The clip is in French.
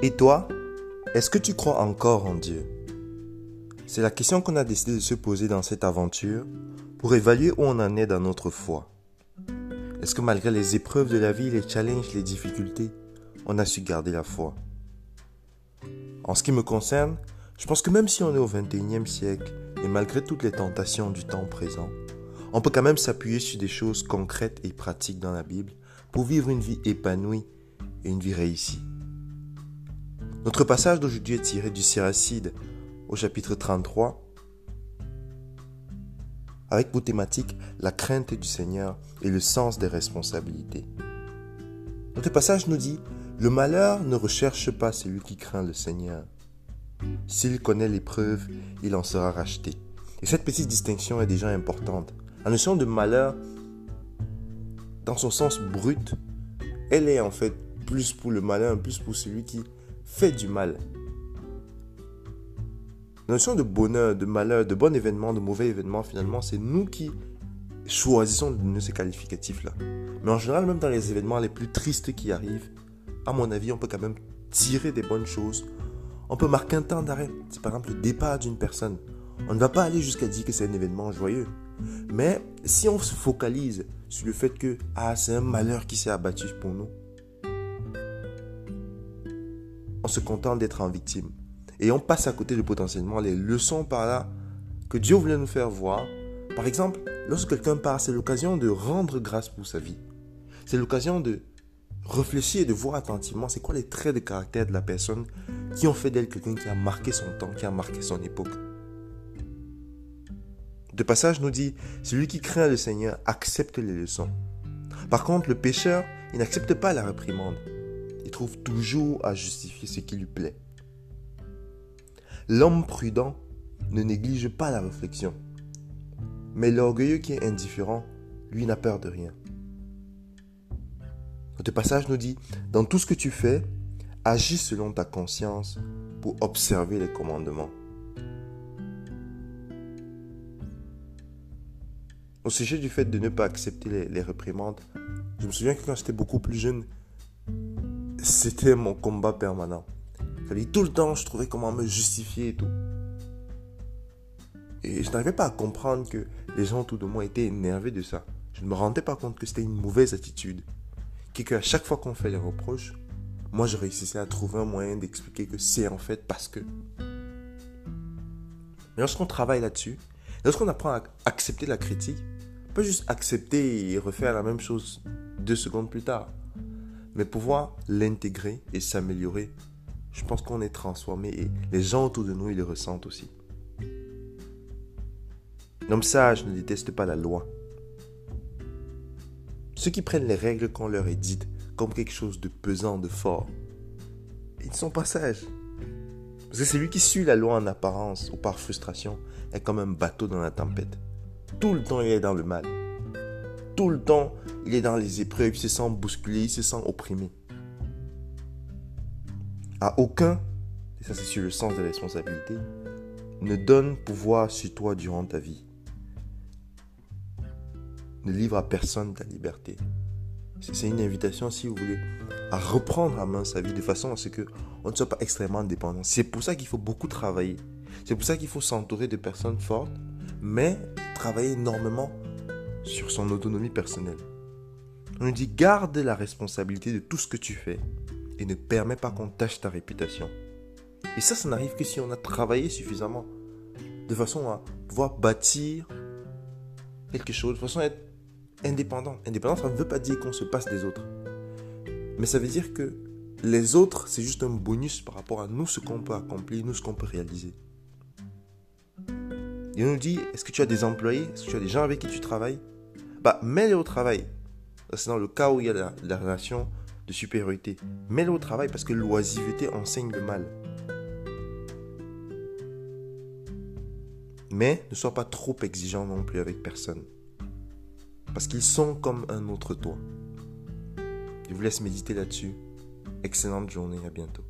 Et toi, est-ce que tu crois encore en Dieu? C'est la question qu'on a décidé de se poser dans cette aventure pour évaluer où on en est dans notre foi. Est-ce que malgré les épreuves de la vie, les challenges, les difficultés, on a su garder la foi? En ce qui me concerne, je pense que même si on est au 21e siècle et malgré toutes les tentations du temps présent, on peut quand même s'appuyer sur des choses concrètes et pratiques dans la Bible pour vivre une vie épanouie et une vie réussie. Notre passage d'aujourd'hui est tiré du Siracide au chapitre 33 avec pour thématique la crainte du Seigneur et le sens des responsabilités. Notre passage nous dit, le malheur ne recherche pas celui qui craint le Seigneur. S'il connaît l'épreuve, il en sera racheté. Et cette petite distinction est déjà importante. La notion de malheur, dans son sens brut, elle est en fait plus pour le malheur, plus pour celui qui fait du mal. La notion de bonheur, de malheur, de bon événement, de mauvais événement, finalement, c'est nous qui choisissons de donner ces qualificatifs-là. Mais en général, même dans les événements les plus tristes qui arrivent, à mon avis, on peut quand même tirer des bonnes choses. On peut marquer un temps d'arrêt. C'est par exemple le départ d'une personne. On ne va pas aller jusqu'à dire que c'est un événement joyeux. Mais si on se focalise sur le fait que ah, c'est un malheur qui s'est abattu pour nous, on se contente d'être en victime. Et on passe à côté de potentiellement les leçons par là que Dieu voulait nous faire voir. Par exemple, lorsque quelqu'un part, c'est l'occasion de rendre grâce pour sa vie. C'est l'occasion de réfléchir et de voir attentivement c'est quoi les traits de caractère de la personne qui ont fait d'elle quelqu'un qui a marqué son temps, qui a marqué son époque. De passage nous dit, celui qui craint le Seigneur accepte les leçons. Par contre, le pécheur, il n'accepte pas la réprimande. Il trouve toujours à justifier ce qui lui plaît. L'homme prudent ne néglige pas la réflexion. Mais l'orgueilleux qui est indifférent, lui n'a peur de rien. Notre passage nous dit, dans tout ce que tu fais, agis selon ta conscience pour observer les commandements. Au sujet du fait de ne pas accepter les, réprimandes, je me souviens que quand j'étais beaucoup plus jeune, c'était mon combat permanent. tout le temps, je trouvais comment me justifier et tout. Et je n'arrivais pas à comprendre que les gens autour de moi étaient énervés de ça. Je ne me rendais pas compte que c'était une mauvaise attitude. Et qu'à chaque fois qu'on fait les reproches, moi je réussissais à trouver un moyen d'expliquer que c'est en fait parce que. Mais lorsqu'on travaille là-dessus, lorsqu'on apprend à accepter la critique, pas juste accepter et refaire la même chose deux secondes plus tard, mais pouvoir l'intégrer et s'améliorer, je pense qu'on est transformé et les gens autour de nous, ils le ressentent aussi. L'homme sage ne déteste pas la loi. Ceux qui prennent les règles qu'on leur est dites comme quelque chose de pesant, de fort, ils ne sont pas sages. Parce que celui qui suit la loi en apparence ou par frustration est comme un bateau dans la tempête. Tout le temps, il est dans le mal. Tout le temps, il est dans les épreuves, il se sent bousculé, il se sent opprimé. À aucun, et ça c'est sur le sens de la responsabilité, ne donne pouvoir sur toi durant ta vie. Ne livre à personne ta liberté. C'est une invitation, si vous voulez, à reprendre à main sa vie de façon à ce qu'on ne soit pas extrêmement dépendant. C'est pour ça qu'il faut beaucoup travailler. C'est pour ça qu'il faut s'entourer de personnes fortes, mais travailler énormément sur son autonomie personnelle. On nous dit garde la responsabilité de tout ce que tu fais et ne permets pas qu'on tâche ta réputation. Et ça, ça n'arrive que si on a travaillé suffisamment de façon à pouvoir bâtir quelque chose, de façon à être indépendant. Indépendant, ça ne veut pas dire qu'on se passe des autres. Mais ça veut dire que les autres, c'est juste un bonus par rapport à nous, ce qu'on peut accomplir, nous, ce qu'on peut réaliser. Il nous dit, est-ce que tu as des employés? Est-ce que tu as des gens avec qui tu travailles? Bah, mets-les au travail. C'est dans le cas où il y a la, relation de supériorité. Mets-les au travail parce que l'oisiveté enseigne le mal. Mais ne sois pas trop exigeant non plus avec personne. Parce qu'ils sont comme un autre toi. Je vous laisse méditer là-dessus. Excellente journée, à bientôt.